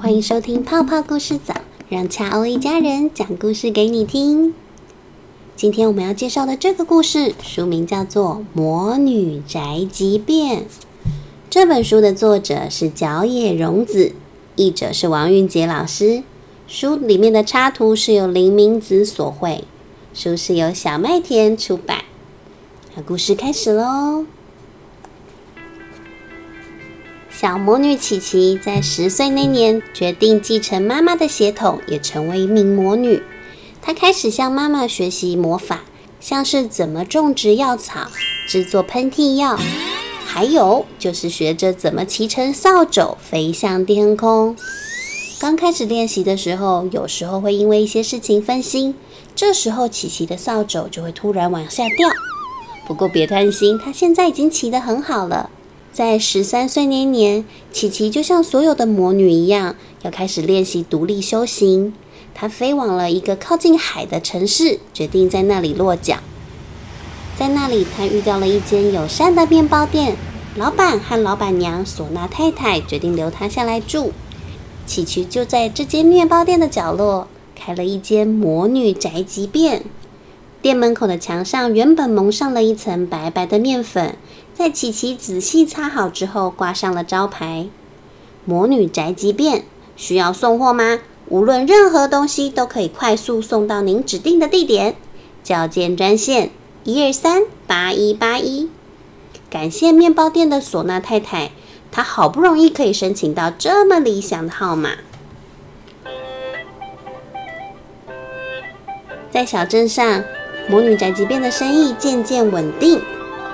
欢迎收听泡泡故事早，让恰欧一家人讲故事给你听。今天我们要介绍的这个故事，书名叫做《魔女宅急便》。这本书的作者是角野荣子，译者是王韵杰老师。书里面的插图是由林明子所绘，书是由小麦田出版。那故事开始喽。小魔女琪琪在十岁那年决定继承妈妈的血统，也成为一名魔女。她开始向妈妈学习魔法，像是怎么种植药草、制作喷嚏药，还有就是学着怎么骑乘扫帚飞向天空。刚开始练习的时候，有时候会因为一些事情分心，这时候琪琪的扫帚就会突然往下掉。不过别担心，她现在已经骑得很好了。在十三岁那年，琪琪就像所有的魔女一样，要开始练习独立修行。她飞往了一个靠近海的城市，决定在那里落脚。在那里，她遇到了一间友善的面包店，老板和老板娘索娜太太决定留她下来住。琪琪就在这间面包店的角落开了一间魔女宅急便。店门口的墙上原本蒙上了一层白白的面粉。在琪琪仔细擦好之后，挂上了招牌“魔女宅急便”。需要送货吗？无论任何东西都可以快速送到您指定的地点。叫件专线：一二三八一八一。感谢面包店的唢呐太太，她好不容易可以申请到这么理想的号码。在小镇上，魔女宅急便的生意渐渐稳定。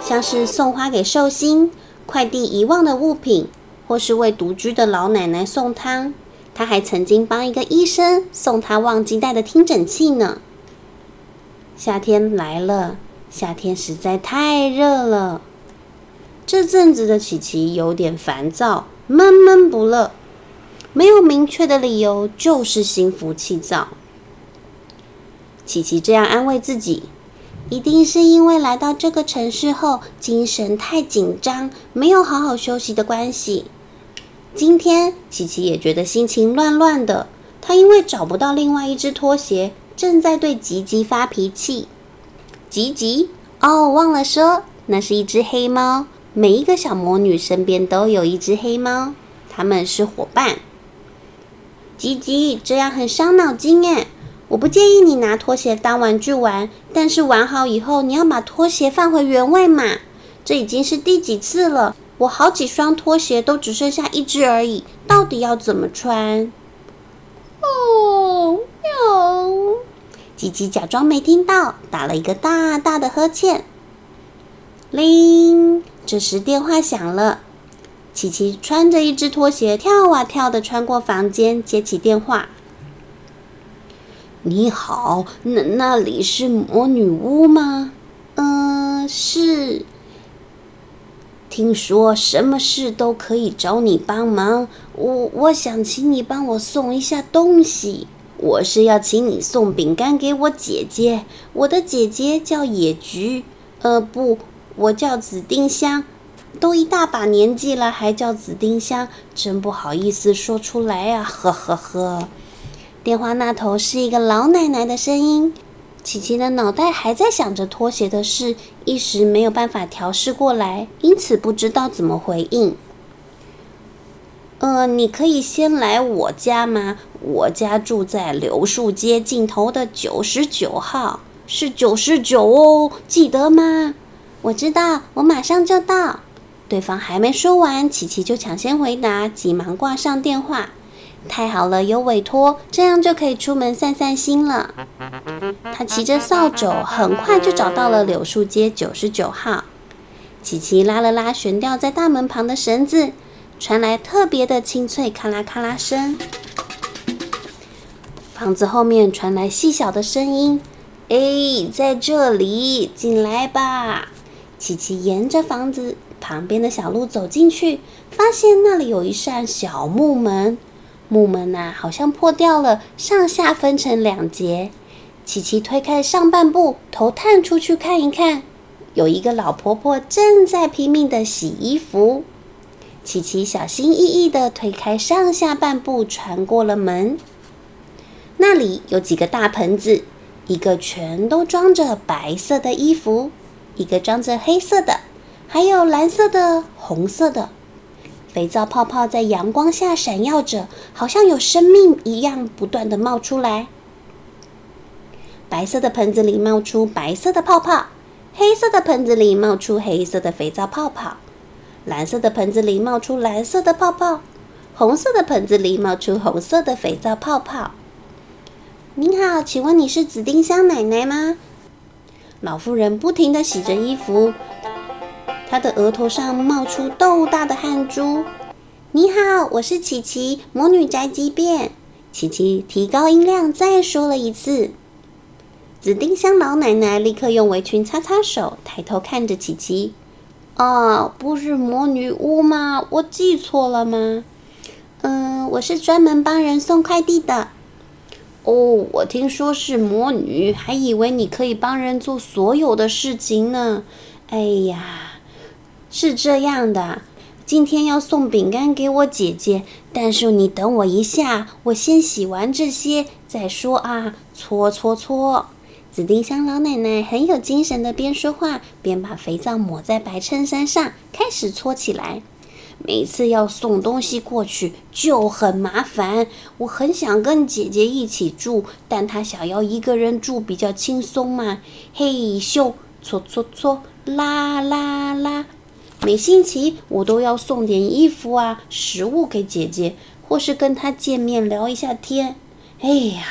像是送花给寿星、快递遗忘的物品，或是为独居的老奶奶送汤。他还曾经帮一个医生送他忘记带的听诊器呢。夏天来了，夏天实在太热了。这阵子的琪琪有点烦躁，闷闷不乐，没有明确的理由，就是心浮气躁。琪琪这样安慰自己。一定是因为来到这个城市后精神太紧张，没有好好休息的关系。今天琪琪也觉得心情乱乱的。她因为找不到另外一只拖鞋，正在对吉吉发脾气。吉吉，哦，忘了说，那是一只黑猫。每一个小魔女身边都有一只黑猫，他们是伙伴。吉吉，这样很伤脑筋耶。我不介意你拿拖鞋当玩具玩，但是玩好以后你要把拖鞋放回原位嘛。这已经是第几次了？我好几双拖鞋都只剩下一只而已，到底要怎么穿？哦哟！吉吉假装没听到，打了一个大大的呵欠。铃！这时电话响了。琪琪穿着一只拖鞋跳啊跳的穿过房间，接起电话。你好，那那里是魔女屋吗？嗯，是。听说什么事都可以找你帮忙，我我想请你帮我送一下东西。我是要请你送饼干给我姐姐，我的姐姐叫野菊，呃，不，我叫紫丁香，都一大把年纪了还叫紫丁香，真不好意思说出来呀，呵呵呵。电话那头是一个老奶奶的声音，琪琪的脑袋还在想着拖鞋的事，一时没有办法调试过来，因此不知道怎么回应。呃，你可以先来我家吗？我家住在柳树街尽头的九十九号，是九十九哦，记得吗？我知道，我马上就到。对方还没说完，琪琪就抢先回答，急忙挂上电话。太好了，有委托，这样就可以出门散散心了。他骑着扫帚，很快就找到了柳树街九十九号。琪琪拉了拉悬吊在大门旁的绳子，传来特别的清脆咔啦咔啦声。房子后面传来细小的声音：“哎，在这里，进来吧。”琪琪沿着房子旁边的小路走进去，发现那里有一扇小木门。木门呐，好像破掉了，上下分成两截。琪琪推开上半部，头探出去看一看，有一个老婆婆正在拼命的洗衣服。琪琪小心翼翼地推开上下半部，穿过了门。那里有几个大盆子，一个全都装着白色的衣服，一个装着黑色的，还有蓝色的、红色的。肥皂泡泡在阳光下闪耀着，好像有生命一样，不断的冒出来。白色的盆子里冒出白色的泡泡，黑色的盆子里冒出黑色的肥皂泡泡，蓝色的盆子里冒出蓝色的泡泡，红色的盆子里冒出红色的肥皂泡泡。您好，请问你是紫丁香奶奶吗？老妇人不停的洗着衣服。他的额头上冒出豆大的汗珠。你好，我是琪琪，魔女宅急便。琪琪提高音量再说了一次。紫丁香老奶奶立刻用围裙擦擦手，抬头看着琪琪。哦，不是魔女屋吗？我记错了吗？嗯，我是专门帮人送快递的。哦，我听说是魔女，还以为你可以帮人做所有的事情呢。哎呀！是这样的，今天要送饼干给我姐姐，但是你等我一下，我先洗完这些再说啊！搓搓搓，紫丁香老奶奶很有精神的边说话边把肥皂抹在白衬衫上，开始搓起来。每次要送东西过去就很麻烦，我很想跟姐姐一起住，但她想要一个人住比较轻松嘛。嘿咻，搓搓搓，啦啦啦。每星期我都要送点衣服啊、食物给姐姐，或是跟她见面聊一下天。哎呀，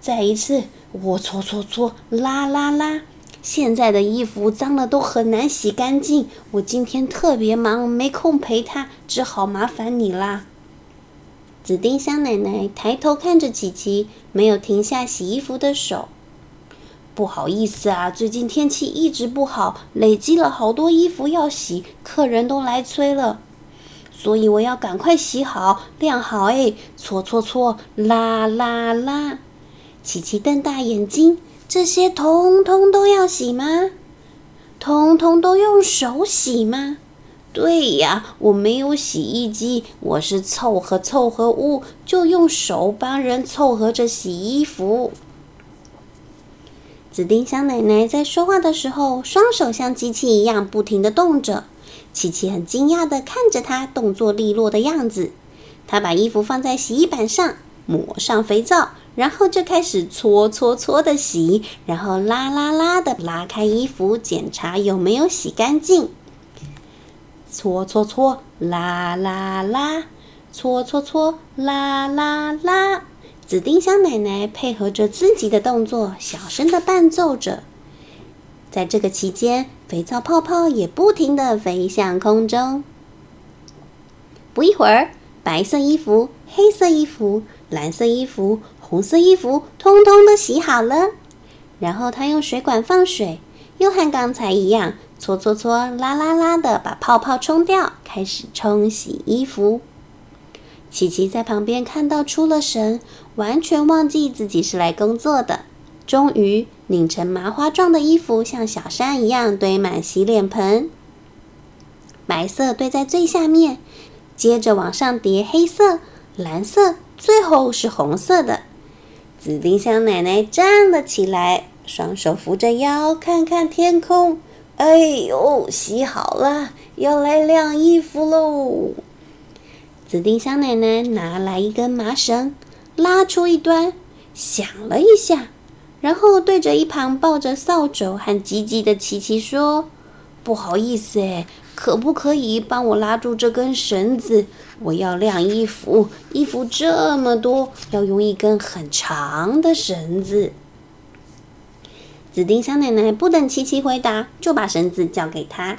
再一次，我搓搓搓，拉拉拉。现在的衣服脏了都很难洗干净。我今天特别忙，没空陪她，只好麻烦你啦。紫丁香奶奶抬头看着琪琪，没有停下洗衣服的手。不好意思啊，最近天气一直不好，累积了好多衣服要洗，客人都来催了，所以我要赶快洗好、晾好。哎，搓搓搓，拉拉拉。琪琪瞪大眼睛，这些通通都要洗吗？通通都用手洗吗？对呀，我没有洗衣机，我是凑合凑合屋，就用手帮人凑合着洗衣服。紫丁香奶奶在说话的时候，双手像机器一样不停地动着。琪琪很惊讶的看着她动作利落的样子。她把衣服放在洗衣板上，抹上肥皂，然后就开始搓搓搓的洗，然后拉拉拉的拉开衣服，检查有没有洗干净。搓搓搓，拉拉拉，搓搓搓，拉拉拉。紫丁香奶奶配合着自己的动作，小声的伴奏着。在这个期间，肥皂泡泡也不停的飞向空中。不一会儿，白色衣服、黑色衣服、蓝色衣服、红色衣服，通通都洗好了。然后他用水管放水，又和刚才一样，搓搓搓、拉拉拉的把泡泡冲掉，开始冲洗衣服。琪琪在旁边看到出了神，完全忘记自己是来工作的。终于，拧成麻花状的衣服像小山一样堆满洗脸盆，白色堆在最下面，接着往上叠黑色、蓝色，最后是红色的。紫丁香奶奶站了起来，双手扶着腰，看看天空。哎呦，洗好了，要来晾衣服喽！紫丁香奶奶拿来一根麻绳，拉出一端，响了一下，然后对着一旁抱着扫帚和吉吉的琪琪说：“不好意思，哎，可不可以帮我拉住这根绳子？我要晾衣服，衣服这么多，要用一根很长的绳子。”紫丁香奶奶不等琪琪回答，就把绳子交给他，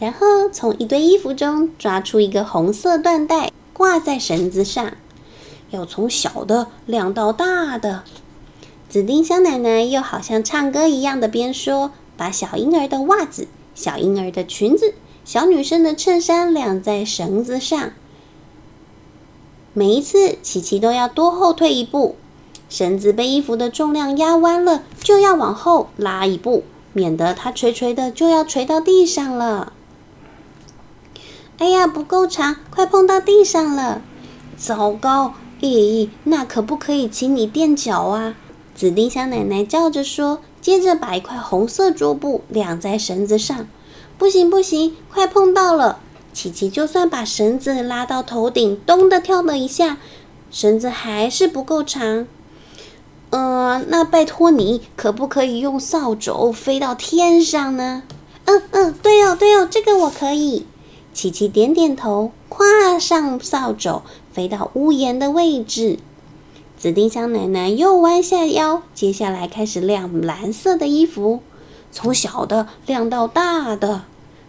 然后从一堆衣服中抓出一个红色缎带。挂在绳子上，要从小的晾到大的。紫丁香奶奶又好像唱歌一样的边说：“把小婴儿的袜子、小婴儿的裙子、小女生的衬衫晾在绳子上。每一次，琪琪都要多后退一步，绳子被衣服的重量压弯了，就要往后拉一步，免得它垂垂的就要垂到地上了。”哎呀，不够长，快碰到地上了！糟糕，咦，那可不可以请你垫脚啊？紫丁香奶奶叫着说，接着把一块红色桌布晾在绳子上。不行不行，快碰到了！琪琪就算把绳子拉到头顶，咚的跳了一下，绳子还是不够长。嗯，那拜托你，可不可以用扫帚飞到天上呢？嗯嗯，对哦对哦，这个我可以。琪琪点点头，跨上扫帚，飞到屋檐的位置。紫丁香奶奶又弯下腰，接下来开始晾蓝色的衣服，从小的晾到大的。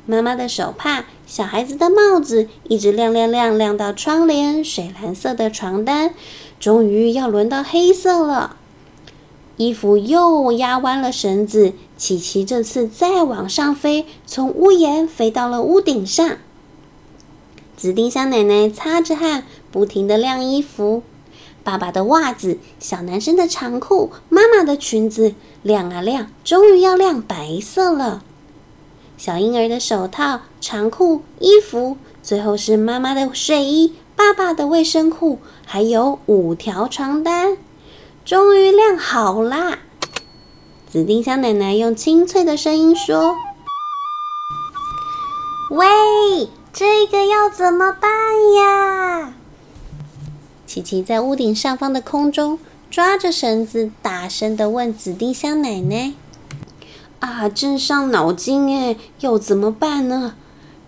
妈妈的手帕，小孩子的帽子，一直晾晾晾晾到窗帘，水蓝色的床单，终于要轮到黑色了。衣服又压弯了绳子，琪琪这次再往上飞，从屋檐飞到了屋顶上。紫丁香奶奶擦着汗，不停的晾衣服。爸爸的袜子，小男生的长裤，妈妈的裙子，晾啊晾，终于要晾白色了。小婴儿的手套、长裤、衣服，最后是妈妈的睡衣、爸爸的卫生裤，还有五条床单，终于晾好啦！紫丁香奶奶用清脆的声音说：“喂。”这个要怎么办呀？琪琪在屋顶上方的空中抓着绳子，大声的问紫丁香奶奶：“啊，真伤脑筋哎，要怎么办呢？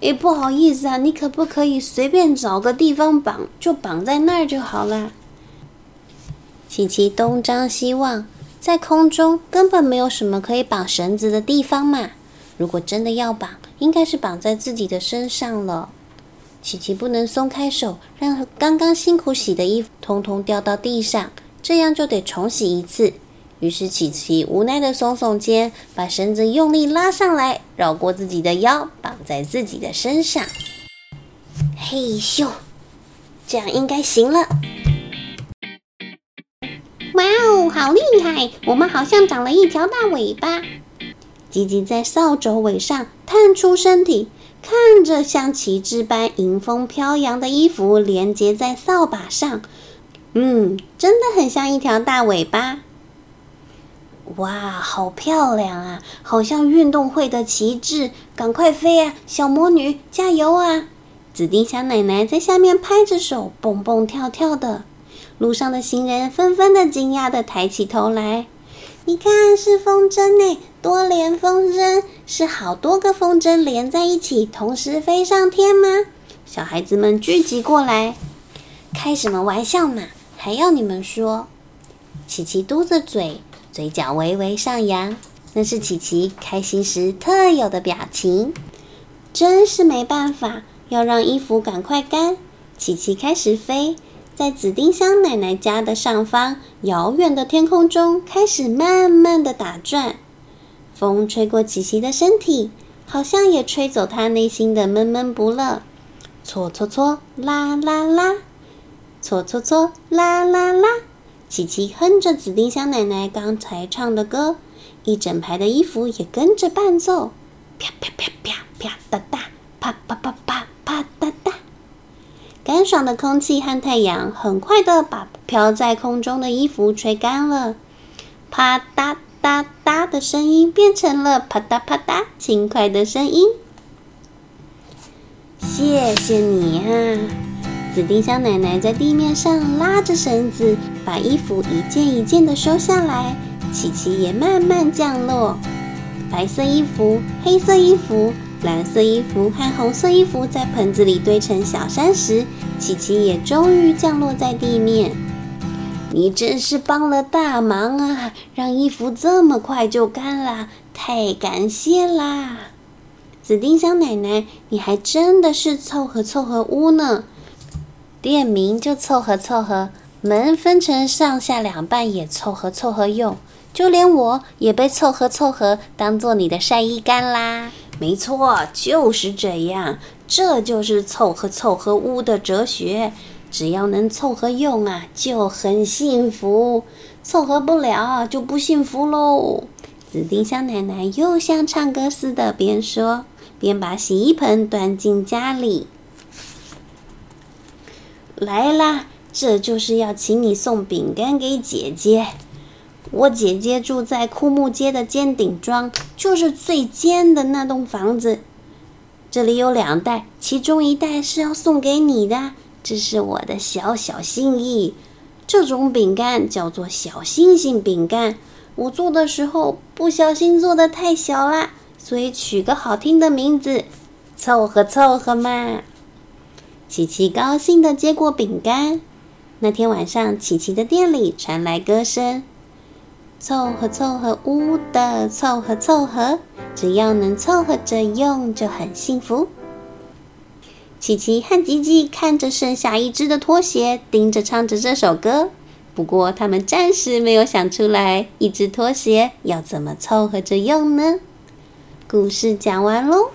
哎，不好意思啊，你可不可以随便找个地方绑，就绑在那儿就好了？”琪琪东张西望，在空中根本没有什么可以绑绳子的地方嘛。如果真的要绑，应该是绑在自己的身上了。琪琪不能松开手，让刚刚辛苦洗的衣服通通掉到地上，这样就得重洗一次。于是琪琪无奈的耸耸肩，把绳子用力拉上来，绕过自己的腰，绑在自己的身上。嘿咻，这样应该行了。哇哦，好厉害！我们好像长了一条大尾巴。吉吉在扫帚尾上探出身体，看着像旗帜般迎风飘扬的衣服连接在扫把上，嗯，真的很像一条大尾巴。哇，好漂亮啊，好像运动会的旗帜！赶快飞啊，小魔女，加油啊！紫丁香奶奶在下面拍着手，蹦蹦跳跳的。路上的行人纷纷的惊讶的抬起头来，你看，是风筝呢。多连风筝是好多个风筝连在一起，同时飞上天吗？小孩子们聚集过来，开什么玩笑嘛？还要你们说？琪琪嘟着嘴，嘴角微微上扬，那是琪琪开心时特有的表情。真是没办法，要让衣服赶快干。琪琪开始飞，在紫丁香奶奶家的上方，遥远的天空中开始慢慢的打转。风吹过琪琪的身体，好像也吹走她内心的闷闷不乐。搓搓搓，啦啦啦，搓搓搓，啦啦啦。琪琪哼着紫丁香奶奶刚才唱的歌，一整排的衣服也跟着伴奏。啪啪啪啪啪哒哒，啪啪啪。干爽的空气和太阳很快的把飘在空中的衣服吹干了。啪嗒。嗒嗒的声音变成了啪嗒啪嗒轻快的声音。谢谢你啊！紫丁香奶奶在地面上拉着绳子，把衣服一件一件的收下来。琪琪也慢慢降落。白色衣服、黑色衣服、蓝色衣服和红色衣服在盆子里堆成小山时，琪琪也终于降落在地面。你真是帮了大忙啊！让衣服这么快就干了，太感谢啦！紫丁香奶奶，你还真的是凑合凑合屋呢。店名就凑合凑合，门分成上下两半也凑合凑合用，就连我也被凑合凑合当做你的晒衣杆啦。没错，就是这样，这就是凑合凑合屋的哲学。只要能凑合用啊，就很幸福；凑合不了，就不幸福喽。紫丁香奶奶又像唱歌似的，边说边把洗衣盆端进家里。来啦，这就是要请你送饼干给姐姐。我姐姐住在枯木街的尖顶庄，就是最尖的那栋房子。这里有两袋，其中一袋是要送给你的，这是我的小小心意。这种饼干叫做小星星饼干。我做的时候不小心做的太小啦，所以取个好听的名字，凑合凑合嘛。琪琪高兴的接过饼干。那天晚上，琪琪的店里传来歌声：“凑合凑合屋的凑合凑合，只要能凑合着用就很幸福。”琪琪和吉吉看着剩下一只的拖鞋，盯着唱着这首歌。不过，他们暂时没有想出来一只拖鞋要怎么凑合着用呢？故事讲完喽。